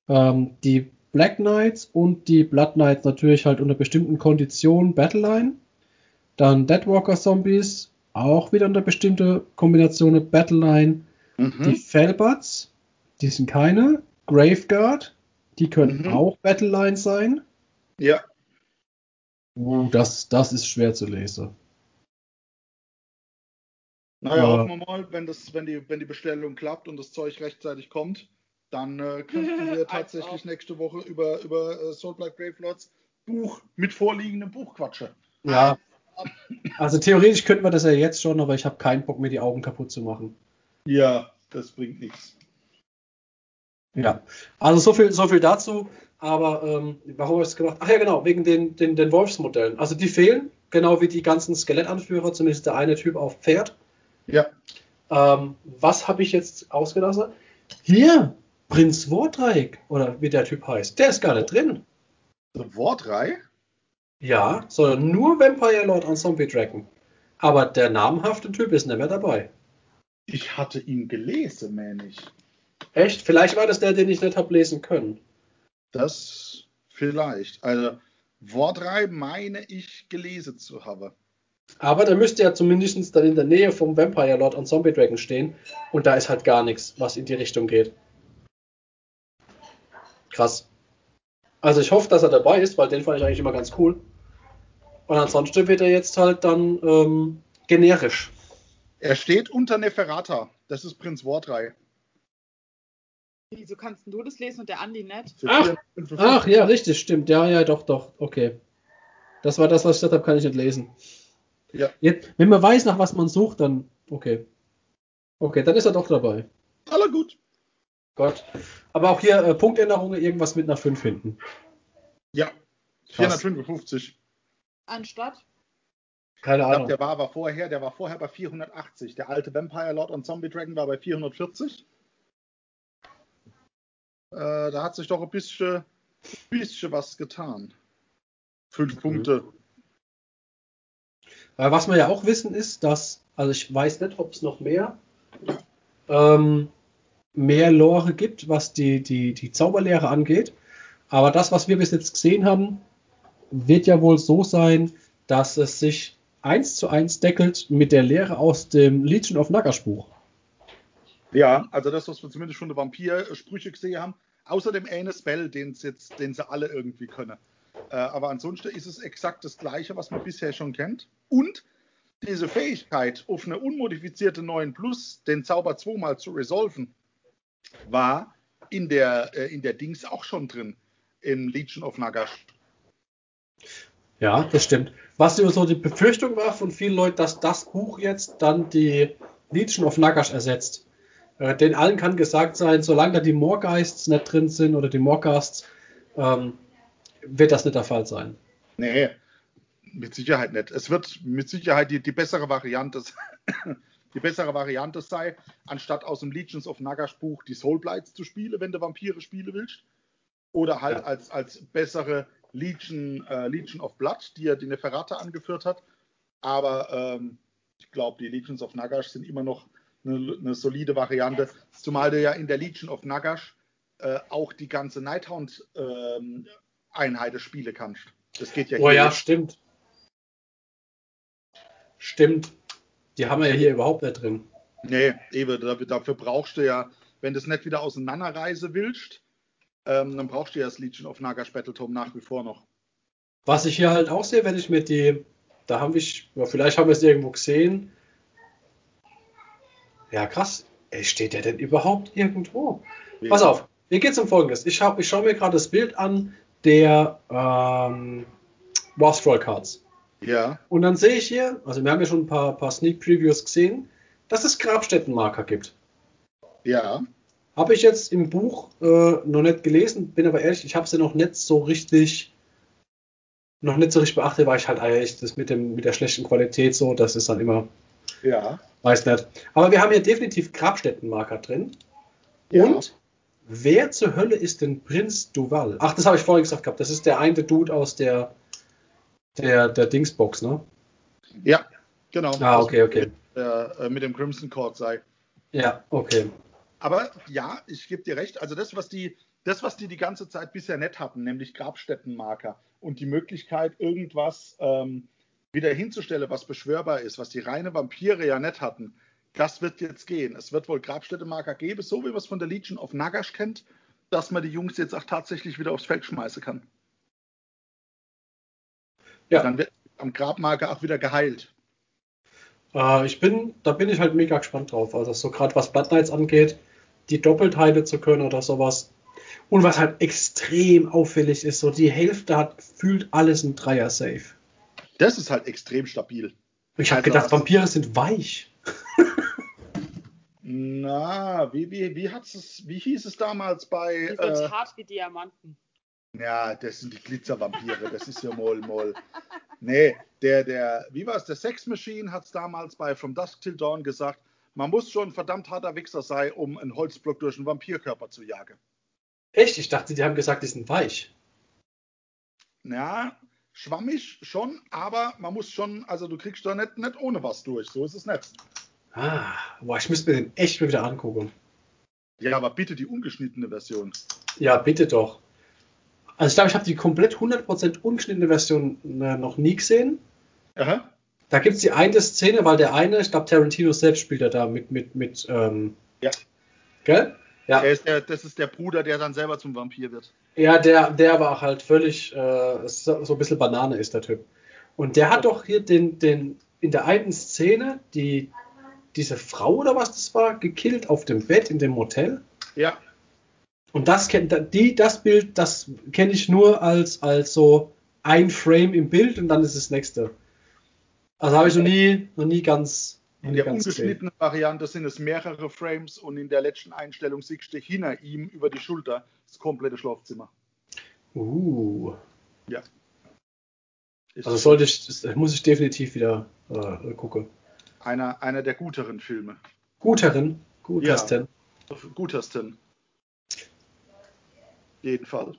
A: ähm, die Black Knights und die Blood Knights natürlich halt unter bestimmten Konditionen Battleline. Dann Deadwalker Zombies, auch wieder unter bestimmte Kombinationen Battleline. Die
B: Mhm.
A: Felbats, die sind keine. Graveguard, die können
B: Mhm.
A: auch Battleline sein.
B: Ja.
A: Uh, das, das ist schwer zu lesen.
B: Naja,
A: Ja.
B: hoffen wir mal, wenn, das, wenn, die, wenn die Bestellung klappt und das Zeug rechtzeitig kommt, dann äh, könnten wir tatsächlich nächste Woche über, über äh, Soulblight Gravelords Buch mit vorliegendem Buch quatschen.
A: Ja. Also theoretisch könnten wir das ja jetzt schon, aber ich habe keinen Bock, mir die Augen kaputt zu machen.
B: Ja, das bringt nichts.
A: Ja. Also so viel, so viel dazu. Aber ähm, warum habe ich es gemacht? Ach ja, genau, wegen den, den, den Wolfsmodellen. Also die fehlen, genau wie die ganzen Skelettanführer, zumindest der eine Typ auf Pferd.
B: Ja.
A: Ähm, was habe ich jetzt ausgelassen? Hier, Prinz Wardreich, oder wie der Typ heißt, der ist gar nicht drin.
B: Eine Wortreihe?
A: Ja, sondern nur Vampire Lord und Zombie Dragon. Aber der namhafte Typ ist nicht mehr dabei.
B: Ich hatte ihn gelesen, meine ich.
A: Echt? Vielleicht war das der, den ich nicht habe lesen können.
B: Das vielleicht. Also, Wortreihe meine ich gelesen zu haben.
A: Aber der müsste ja zumindest dann in der Nähe vom Vampire Lord und Zombie Dragon stehen. Und da ist halt gar nichts, was in die Richtung geht. Krass. Also ich hoffe, dass er dabei ist, weil den fand ich eigentlich immer ganz cool. Und ansonsten wird er jetzt halt dann ähm, generisch.
B: Er steht unter Neferata. Das ist Prinz Wortreihe.
C: Wieso kannst du das lesen und der Andi nicht?
A: Ach.
B: 455.
A: Ach ja, richtig, stimmt. Ja, ja, doch, doch. Okay. Das war das, was ich gesagt habe, kann ich nicht lesen.
B: Ja.
A: Jetzt, wenn man weiß, nach was man sucht, dann okay. Okay, dann ist er doch dabei.
B: Aller gut.
A: Gott. Aber auch hier äh, Punktänderungen, irgendwas mit einer 5 hinten.
B: Ja.
A: Krass.
B: 455.
C: Anstatt?
A: Keine
B: Ich glaube,
A: Ahnung.
B: der war aber vorher, der war vorher bei 480. Der alte Vampire Lord und Zombie Dragon war bei 440. Äh, da hat sich doch ein bisschen, bisschen was getan. Fünf
A: Mhm.
B: Punkte.
A: Weil was wir ja auch wissen ist, dass, also ich weiß nicht, ob es noch mehr, ähm, mehr Lore gibt, was die, die, die Zauberlehre angeht. Aber das, was wir bis jetzt gesehen haben, wird ja wohl so sein, dass es sich eins zu eins deckelt mit der Lehre aus dem Legion of Nagash Buch.
B: Ja, also das, was wir zumindest schon der Vampir-Sprüche gesehen haben. Außer dem eine Spell, den jetzt, den sie alle irgendwie können. Äh, aber ansonsten ist es exakt das gleiche, was man bisher schon kennt. Und diese Fähigkeit, auf eine unmodifizierte 9 Plus den Zauber zweimal zu resolven, war in der, äh, in der Dings auch schon drin. Im Legion of Nagash.
A: Ja, das stimmt. Was immer so die Befürchtung war von vielen Leuten, dass das Buch jetzt dann die Legion of Nagash ersetzt. Äh, den allen kann gesagt sein, solange da die Morgeists nicht drin sind oder die Morghasts, ähm, wird das nicht der Fall sein.
B: Nee, mit Sicherheit nicht. Es wird mit Sicherheit die, die bessere Variante die bessere Variante sei, anstatt aus dem Legions of Nagash Buch die Soulblights zu spielen, wenn du Vampire spielen willst. Oder halt
A: Ja.
B: als, als bessere Legion, äh, Legion of Blood, die ja die Neferata angeführt hat. Aber ähm, ich glaube, die Legions of Nagash sind immer noch eine, eine solide Variante. Zumal du ja in der Legion of Nagash äh, auch die ganze Nighthound ähm, Einheiten spielen kannst. Das geht ja
A: Oh
B: hier
A: ja,
B: nicht.
A: stimmt. Stimmt. Die haben wir ja hier überhaupt nicht drin.
B: Nee, eben, dafür, brauchst du ja, wenn du es nicht wieder auseinanderreisen willst, ähm, dann brauchst du ja das Legion of Nagash Battletome nach wie vor noch.
A: Was ich hier halt auch sehe, wenn ich mir die, da haben wir, ja, vielleicht haben wir es irgendwo gesehen. Ja, krass. Ey, steht der denn überhaupt irgendwo? Pass auf. Mir geht es um Folgendes. Ich, hab, ich schaue mir gerade das Bild an der ähm, Warstroll Cards.
B: Ja.
A: Und dann sehe ich hier, also wir haben ja schon ein paar, paar Sneak Previews gesehen, dass es Grabstättenmarker gibt.
B: Ja.
A: Habe ich jetzt im Buch äh, noch nicht gelesen, bin aber ehrlich, ich habe sie noch nicht so richtig, noch nicht so richtig beachtet, weil ich halt eigentlich das mit dem mit der schlechten Qualität so, das ist dann immer,
B: Ja.
A: weiß nicht. Aber wir haben hier definitiv Grabstättenmarker drin.
B: Ja.
A: Und wer zur Hölle ist denn Prinz Duval? Ach, das habe ich vorhin gesagt gehabt. Das ist der eine Dude aus der der der Dingsbox, ne?
B: Ja, genau.
A: Ah, okay, okay.
B: Der, äh, mit dem Crimson Court sei.
A: Ja, okay.
B: Aber ja, ich gebe dir recht. Also das, was die, das, was die die ganze Zeit bisher nicht hatten, nämlich Grabstättenmarker und die Möglichkeit, irgendwas ähm, wieder hinzustellen, was beschwörbar ist, was die reine Vampire ja nicht hatten, das wird jetzt gehen. Es wird wohl Grabstättenmarker geben, so wie man es von der Legion of Nagash kennt, dass man die Jungs jetzt auch tatsächlich wieder aufs Feld schmeißen kann.
A: Ja.
B: Dann wird am Grabmarker auch wieder geheilt.
A: Äh, ich bin, da bin ich halt mega gespannt drauf. Also so gerade was Blood Knights angeht, die doppelt heilen zu können oder sowas. Und was halt extrem auffällig ist, so die Hälfte hat fühlt alles ein Dreier Safe.
B: Das ist halt extrem stabil.
A: Ich habe
B: Also-
A: gedacht, Vampire sind weich.
B: Na, wie, wie, wie, hat's es, wie hieß es damals bei.
C: Die wird
B: Äh,
C: hart wie Diamanten.
B: ja, das sind die Glitzervampire, das ist ja Moll, Moll. Nee, der, der, wie war es, der Sex Machine hat es damals bei From Dusk Till Dawn gesagt, man muss schon ein verdammt harter Wichser sein, um einen Holzblock durch einen Vampirkörper zu jagen.
A: Echt? Ich dachte, die haben gesagt, die sind weich.
B: Ja, schwammig schon, aber man muss schon, also du kriegst da nicht, nicht ohne was durch, so ist es nicht.
A: Ah, boah, ich müsste mir den echt mal wieder angucken.
B: Ja, aber bitte die ungeschnittene Version.
A: Ja, bitte doch. Also ich glaube, ich habe die komplett 100% ungeschnittene Version äh, noch nie gesehen.
B: Aha.
A: Da gibt es die eine Szene, weil der eine, ich glaube, Tarantino selbst spielt ja da mit, mit, mit, ähm,
B: Ja.
A: Gell? Ja.
B: Ist der, das ist der Bruder, der dann selber zum Vampir wird.
A: Ja, der, der auch halt völlig äh, so, so ein bisschen Banane ist, der Typ. Und der hat doch hier den, den, in der einen Szene, die, diese Frau oder was das war, gekillt auf dem Bett in dem Motel.
B: Ja,
A: Und das kennt die, das Bild, das kenne ich nur als, als so ein Frame im Bild und dann ist das nächste. Also habe ich noch nie, noch nie ganz, noch
B: In
A: nie
B: der ungeschnittenen Variante sind es mehrere Frames und in der letzten Einstellung siehst du hinter ihm über die Schulter das komplette Schlafzimmer.
A: Uh,
B: Ja. Ist
A: also sollte ich, das muss ich definitiv wieder äh, gucken.
B: Einer, einer der guteren Filme.
A: Guterin, gutersten.
B: Gutersten. Jeden Fall.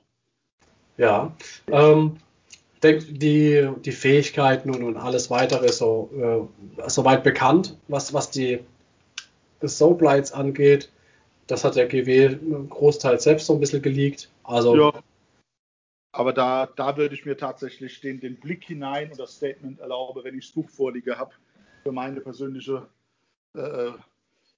A: Ja. Ähm, denk, die, die Fähigkeiten und, und alles weitere ist so äh, soweit bekannt, was, was die Soaplights angeht. Das hat der GW großteils selbst so ein bisschen geleakt. Also
B: Ja. Aber da, da würde ich mir tatsächlich den, den Blick hinein und das Statement erlauben, wenn ich das Buch vorliege habe, für meine persönliche äh,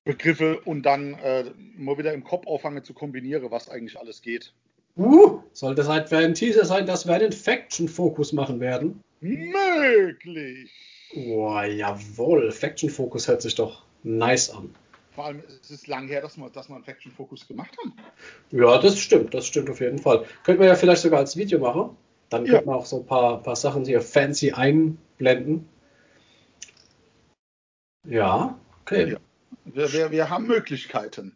B: Begriffe und dann äh, mal wieder im Kopf auffangen zu kombinieren, was eigentlich alles geht.
A: uh, soll das halt ein Teaser sein, dass wir einen Faction-Fokus machen werden?
B: Möglich.
A: Boah, jawohl. Faction-Fokus hört sich doch nice an.
B: Vor allem, es ist lang her, dass wir, dass wir einen Faction-Fokus gemacht haben.
A: Ja, das stimmt, das stimmt auf jeden Fall. Könnten wir ja vielleicht sogar als Video machen. Dann
B: Ja.
A: könnten wir auch so ein paar, paar Sachen hier fancy einblenden. Ja, okay.
B: Ja. Wir, wir, wir haben Möglichkeiten.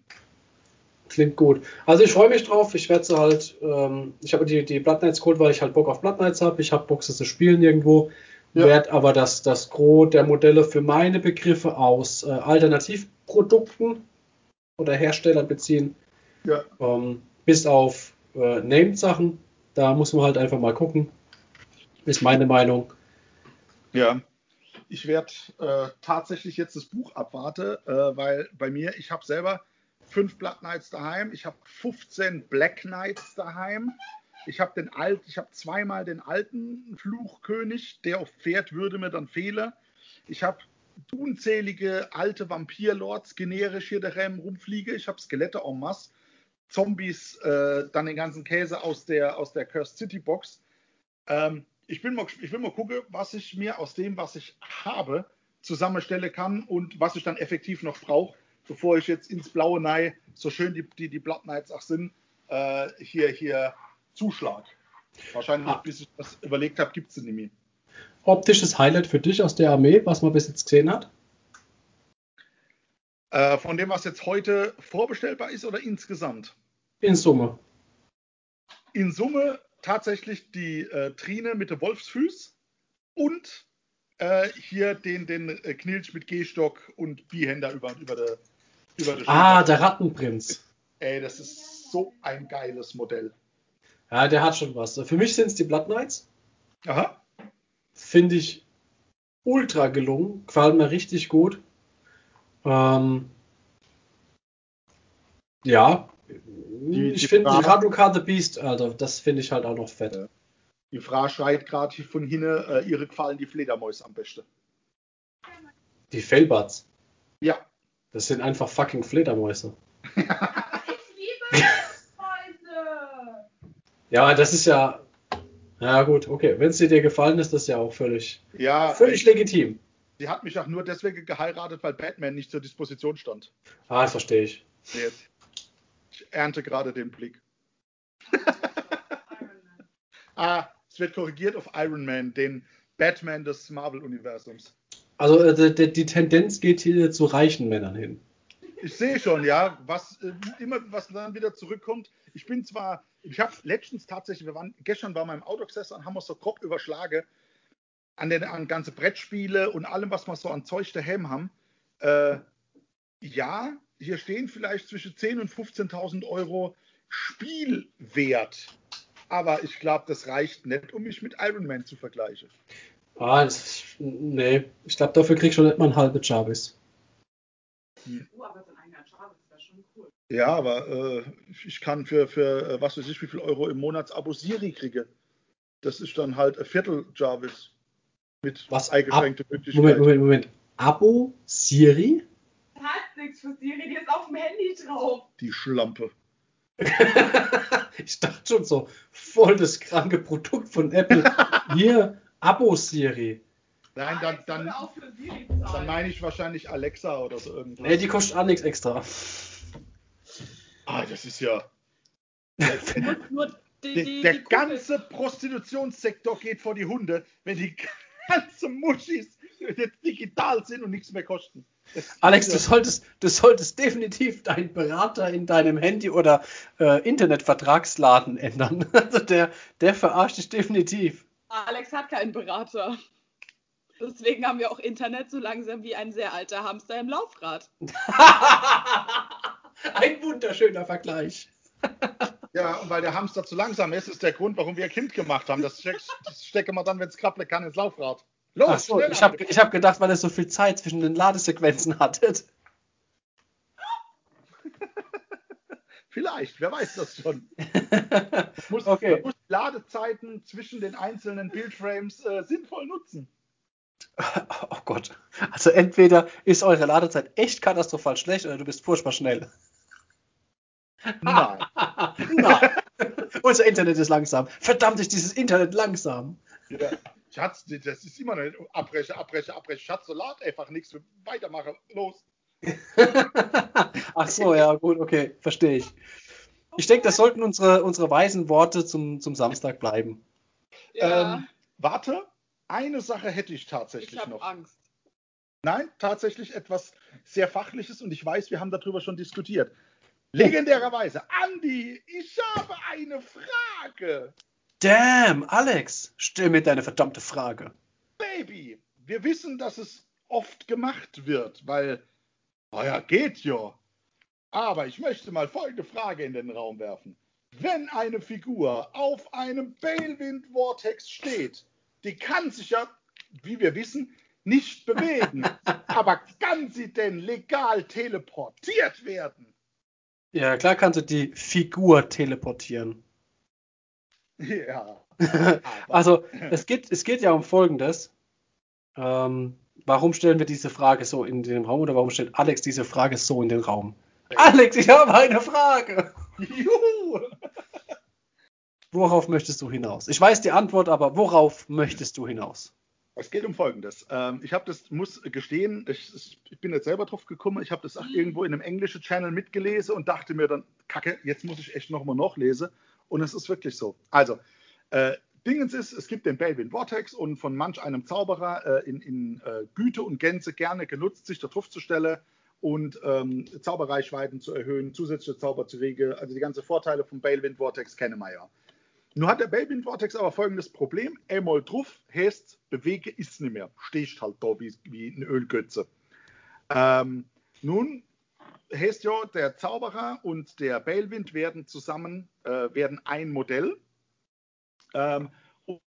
A: Klingt gut. Also ich freue mich drauf. Ich werde halt, ähm, ich habe die, die Blood Knights geholt, weil ich halt Bock auf Blood Knights habe. Ich habe Bock, sie zu spielen irgendwo.
B: Ja.
A: Werde aber das, das Gros der Modelle für meine Begriffe aus äh, Alternativprodukten oder Herstellern beziehen.
B: Ja.
A: Ähm, bis auf äh, Named-Sachen. Da muss man halt einfach mal gucken. Ist meine Meinung.
B: Ja. Ich werde äh, tatsächlich jetzt das Buch abwarten, äh, weil bei mir, ich habe selber fünf Blood Knights daheim, ich habe 15 Black Knights daheim, ich habe den alt, ich habe zweimal den alten Fluchkönig, der auf Pferd würde mir dann fehlen. Ich habe unzählige alte Vampirlords generisch hier daheim rumfliege. Ich habe Skelette en masse, Zombies, äh, dann den ganzen Käse aus der, aus der Cursed City Box. Ähm, ich, bin mal, ich will mal gucken, was ich mir aus dem, was ich habe, zusammenstellen kann und was ich dann effektiv noch brauche, bevor ich jetzt ins blaue Nei, so schön die, die, die Blood Knights auch sind, äh, hier, hier Zuschlag. Wahrscheinlich,
A: Ah.
B: bis ich das überlegt habe, gibt es sie nicht mehr.
A: Optisches Highlight für dich aus der Armee, was man bis jetzt gesehen hat?
B: Äh, von dem, was jetzt heute vorbestellbar ist oder insgesamt?
A: In Summe.
B: In Summe tatsächlich die äh, Trine mit der Wolfsfüß und äh, hier den, den äh, Knilch mit Gehstock und Bihänder über, über der über der
A: Ah, der Rattenprinz.
B: Ey, das ist so ein geiles Modell.
A: Ja, der hat schon was. Für mich sind es die Blood Knights.
B: Aha.
A: Finde ich ultra gelungen. Gefallen mir richtig gut. Ähm, ja.
B: Die-
A: ich finde die Raduka the Beast, Alter, das finde ich halt auch noch fett.
B: Ja. Die Frau schreit gerade von hinne, äh, ihre gefallen die Fledermäuse am besten.
A: Die Fellbats.
B: Ja.
A: Das sind einfach fucking Fledermäuse.
C: Ich liebe Mäuse.
A: Ja, das ist ja. Ja, gut, okay. Wenn es dir gefallen ist, das ist ja auch völlig,
B: Ja,
A: völlig legitim.
B: sie hat mich auch nur deswegen geheiratet, weil Batman nicht zur Disposition stand.
A: Ah, das verstehe ich.
B: Jetzt. Ich ernte gerade den Blick. Ah, es wird korrigiert auf Iron Man, den Batman des Marvel-Universums.
A: Also äh, die, die Tendenz geht hier zu reichen Männern hin.
B: Ich sehe schon, ja, was äh, immer was dann wieder zurückkommt. Ich bin zwar, ich habe letztens tatsächlich, wir waren, gestern war mein Auto gesessen und haben uns so grob überschlagen an, den, an ganze Brettspiele und allem, was wir so an Zeug daheim haben. Äh, ja, hier stehen vielleicht zwischen 10.000 und 15.000 Euro Spielwert. Aber ich glaube, das reicht nicht, um mich mit Iron Man zu vergleichen.
A: Ah, das, nee. Ich glaube, dafür krieg ich schon nicht mal ein halbes Jarvis.
C: Oh, aber so ein eigener Jarvis wäre schon cool.
B: Ja, aber äh, ich kann für, für äh, was weiß ich, wie viel Euro im Monatsabo Siri kriege. Das ist dann halt ein Viertel Jarvis. Mit
A: Was?
B: eingeschränkter
A: Moment,
B: Möglichkeit.
A: Moment, Moment. Abo Siri?
C: Nichts für Siri, die ist auf dem Handy drauf.
B: Die Schlampe.
A: ich dachte schon so, voll das kranke Produkt von Apple. Hier, Abo Siri.
B: Nein, dann, dann, dann meine ich wahrscheinlich Alexa oder so irgendwas.
A: Nee, die kostet auch nichts extra.
B: ah, das ist ja.
C: Die,
B: Der,
C: die,
B: der
C: die Kuppel.
B: ganze Prostitutionssektor geht vor die Hunde, wenn die ganzen Muschis jetzt digital sind und nichts mehr kosten.
A: Alex, du solltest, du solltest definitiv deinen Berater in deinem Handy- oder äh, Internetvertragsladen ändern. Also der, der verarscht dich definitiv.
C: Alex hat keinen Berater. Deswegen haben wir auch Internet so langsam wie ein sehr alter Hamster im Laufrad.
A: Ein wunderschöner Vergleich.
B: Ja, und weil der Hamster zu langsam ist, ist der Grund, warum wir ein Kind gemacht haben. Das, steck, das stecken wir dann, wenn es krabble kann, ins Laufrad. Los,
A: Ach so, ich habe ich hab gedacht, weil er so viel Zeit zwischen den Ladesequenzen hattet.
B: Vielleicht, wer weiß das schon. Muss,
A: Okay.
B: Man muss Ladezeiten zwischen den einzelnen Bildframes äh, sinnvoll nutzen.
A: Oh Gott. Also entweder ist eure Ladezeit echt katastrophal schlecht oder du bist furchtbar schnell.
B: Nein.
A: Nein. Unser Internet ist langsam. Verdammt ist dieses Internet langsam.
B: Ja. Schatz, das ist immer eine Abbreche, Abbreche, Abbreche. Schatz, so lad einfach nichts. Weitermachen. Los.
A: Ach so, ja, gut, okay, verstehe ich. Ich denke, das sollten unsere, unsere weisen Worte zum, zum Samstag bleiben.
C: Ja,
B: Ähm, warte, eine Sache hätte ich
C: ich
B: tatsächlich
C: habe
B: noch.
C: Angst.
B: Nein, tatsächlich etwas sehr Fachliches und ich weiß, wir haben darüber schon diskutiert. Legendärerweise, Andi, ich habe eine Frage.
A: Damn, Alex, stell mir deine verdammte Frage.
B: Baby, wir wissen, dass es oft gemacht wird, weil, naja, geht ja. Aber ich möchte mal folgende Frage in den Raum werfen. Wenn eine Figur auf einem Balewind Vortex steht, die kann sich ja, wie wir wissen, nicht bewegen. aber kann sie denn legal teleportiert werden?
A: Ja, klar kannst du die Figur teleportieren.
B: Ja.
A: Also, es geht, es geht ja um Folgendes. Ähm, warum stellen wir diese Frage so in den Raum oder warum stellt Alex diese Frage so in den Raum? Alex, ich habe eine Frage.
B: Juhu.
A: Worauf möchtest du hinaus? Ich weiß die Antwort, aber worauf möchtest du hinaus?
B: Es geht um Folgendes. Ähm, ich habe das, muss gestehen, ich, ich, bin jetzt selber drauf gekommen, ich habe das auch irgendwo in einem englischen Channel mitgelesen und dachte mir dann, kacke, jetzt muss ich echt nochmal nachlesen. Und es ist wirklich so. Also, äh, Dingens ist, es gibt den Belvin Vortex und von manch einem Zauberer äh, in, in äh, Güte und Gänze gerne genutzt, sich da drauf zu stellen und ähm, Zauberreichweiten zu erhöhen, zusätzliche Zauber zu regeln. Also die ganzen Vorteile vom Belvin Vortex kennen wir ja. Nun hat der Belvin Vortex aber folgendes Problem. Einmal drauf heißt, bewege ist nicht mehr. Stehst halt da wie, wie ein Ölgötze. Ähm, nun ja, der Zauberer und der Belwind werden zusammen, äh, werden ein Modell. Ähm,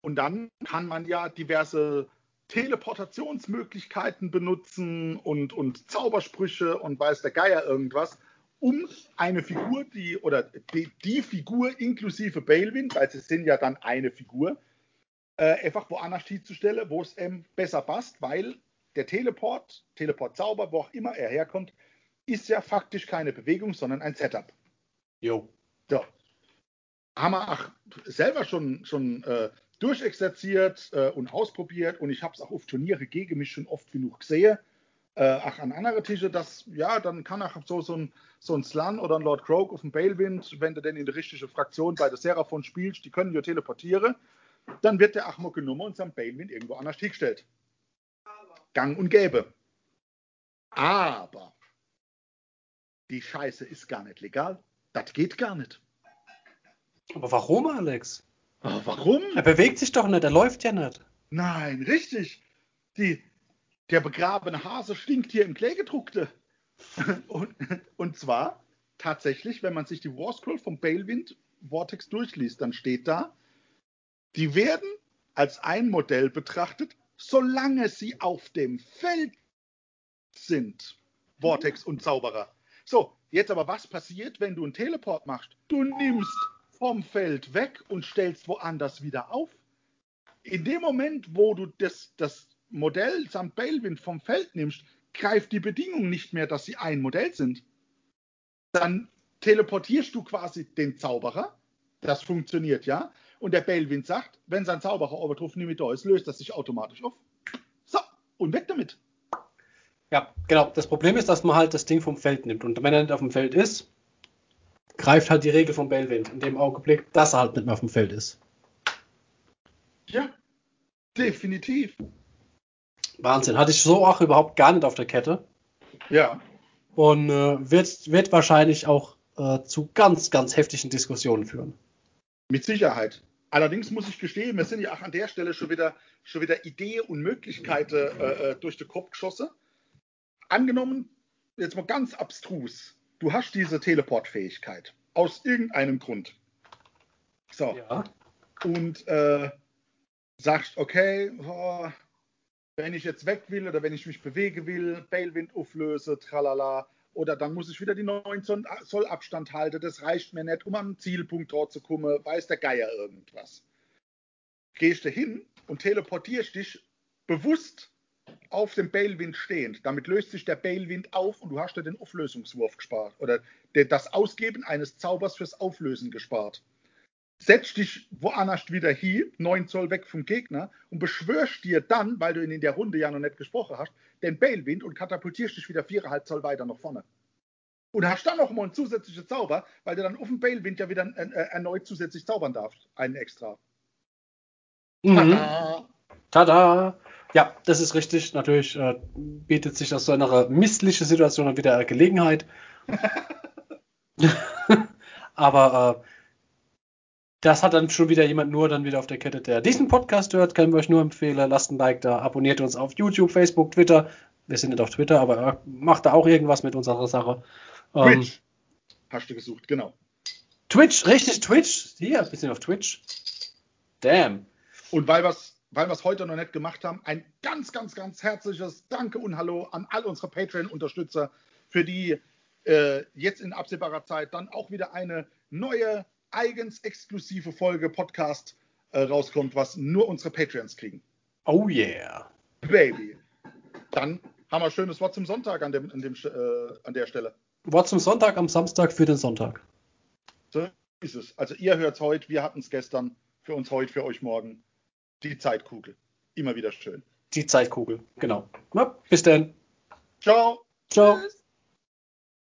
B: und dann kann man ja diverse Teleportationsmöglichkeiten benutzen und, und Zaubersprüche und weiß der Geier irgendwas, um eine Figur, die oder die, die Figur inklusive Balewin, weil sie sind ja dann eine Figur, äh, einfach woanders hinzustellen, wo es ähm, besser passt, weil der Teleport, Teleport-Zauber, wo auch immer er herkommt, ist ja faktisch keine Bewegung, sondern ein Setup.
A: Jo.
B: So. Haben wir auch selber schon, schon äh, durchexerziert äh, und ausprobiert und ich habe es auch auf Turniere gegen mich schon oft genug gesehen. Äh, ach, an andere Tische, das, ja, dann kann auch so, so ein, so ein Slan oder ein Lord Croak auf dem Balewind, wenn du denn in die richtige Fraktion bei der Seraphon spielst, die können ja teleportieren dann wird der Achmo genommen und sein Bailwind irgendwo anders hingestellt. Gang und gäbe. Aber die Scheiße ist gar nicht legal. Das geht gar nicht.
A: Aber warum, Alex?
B: Aber warum?
A: Er bewegt sich doch nicht, er läuft ja nicht.
B: Nein, richtig. Die, der begrabene Hase stinkt hier im Kleegedruckte. und, und zwar tatsächlich, wenn man sich die War Scroll vom Balewind Vortex durchliest, dann steht da, die werden als ein Modell betrachtet, solange sie auf dem Feld sind. Vortex und Zauberer. So, jetzt aber was passiert, wenn du einen Teleport machst? Du nimmst vom Feld weg und stellst woanders wieder auf. In dem Moment, wo du das, das Modell samt Bailwind vom Feld nimmst, greift die Bedingung nicht mehr, dass sie ein Modell sind. Dann teleportierst du quasi den Zauberer. Das funktioniert ja. Und der Belwind sagt, wenn sein Zauberer Obertruff nicht mit da ist, löst das sich automatisch auf. So, und weg damit.
A: Ja, genau. Das Problem ist, dass man halt das Ding vom Feld nimmt. Und wenn er nicht auf dem Feld ist, greift halt die Regel vom Bellwind in dem Augenblick, dass er halt nicht mehr auf dem Feld ist.
B: Ja, definitiv.
A: Wahnsinn. Hatte ich so auch überhaupt gar nicht auf der Kette.
B: Ja.
A: Und äh, wird, wird wahrscheinlich auch äh, zu ganz, ganz heftigen Diskussionen führen.
B: Mit Sicherheit. Allerdings muss ich gestehen, wir sind ja auch an der Stelle schon wieder, schon wieder Ideen und Möglichkeiten äh, äh, durch den Kopf geschossen. Angenommen, jetzt mal ganz abstrus, du hast diese Teleportfähigkeit aus irgendeinem Grund. So. Ja. Und äh, sagst, okay, oh, wenn ich jetzt weg will oder wenn ich mich bewegen will, Bailwind auflöse, tralala, oder dann muss ich wieder die 19 Zoll Abstand halten. Das reicht mir nicht, um am Zielpunkt dort zu kommen. Weiß der Geier irgendwas. Gehst du hin und teleportierst dich bewusst auf dem Bailwind stehend. Damit löst sich der Bailwind auf und du hast dir den Auflösungswurf gespart oder das Ausgeben eines Zaubers fürs Auflösen gespart. Setz dich woanders wieder hin, 9 Zoll weg vom Gegner und beschwörst dir dann, weil du ihn in der Runde ja noch nicht gesprochen hast, den Bailwind und katapultierst dich wieder 4,5 Zoll weiter nach vorne. Und hast dann noch mal einen zusätzlichen Zauber, weil du dann auf dem Bailwind ja wieder äh, erneut zusätzlich zaubern darfst. Einen extra.
A: Mhm. Tada! Tada! Ja, das ist richtig. Natürlich äh, bietet sich aus so einer misslichen Situation dann wieder Gelegenheit. Aber äh, das hat dann schon wieder jemand nur dann wieder auf der Kette, der diesen Podcast hört. Können wir euch nur empfehlen. Lasst ein Like da, abonniert uns auf YouTube, Facebook, Twitter. Wir sind nicht auf Twitter, aber macht da auch irgendwas mit unserer Sache.
B: Ähm, Twitch. Hast du gesucht, genau.
A: Twitch, richtig, Twitch. Hier, wir sind auf Twitch. Damn.
B: Und weil wir es weil heute noch nicht gemacht haben, ein ganz, ganz, ganz herzliches Danke und Hallo an all unsere Patreon-Unterstützer, für die äh, jetzt in absehbarer Zeit dann auch wieder eine neue eigens exklusive Folge Podcast äh, rauskommt, was nur unsere Patreons kriegen.
A: Oh yeah.
B: Baby. Dann haben wir ein schönes Wort zum Sonntag an, dem, an, dem, äh, an der Stelle.
A: Wort zum Sonntag am Samstag für den Sonntag.
B: So ist es. Also ihr hört es heute, wir hatten es gestern, für uns heute, für euch morgen. Die Zeitkugel. immer wieder schön.
A: Die Zeitkugel, genau. Na, bis dann.
B: Ciao.
A: Ciao.
C: Tschüss.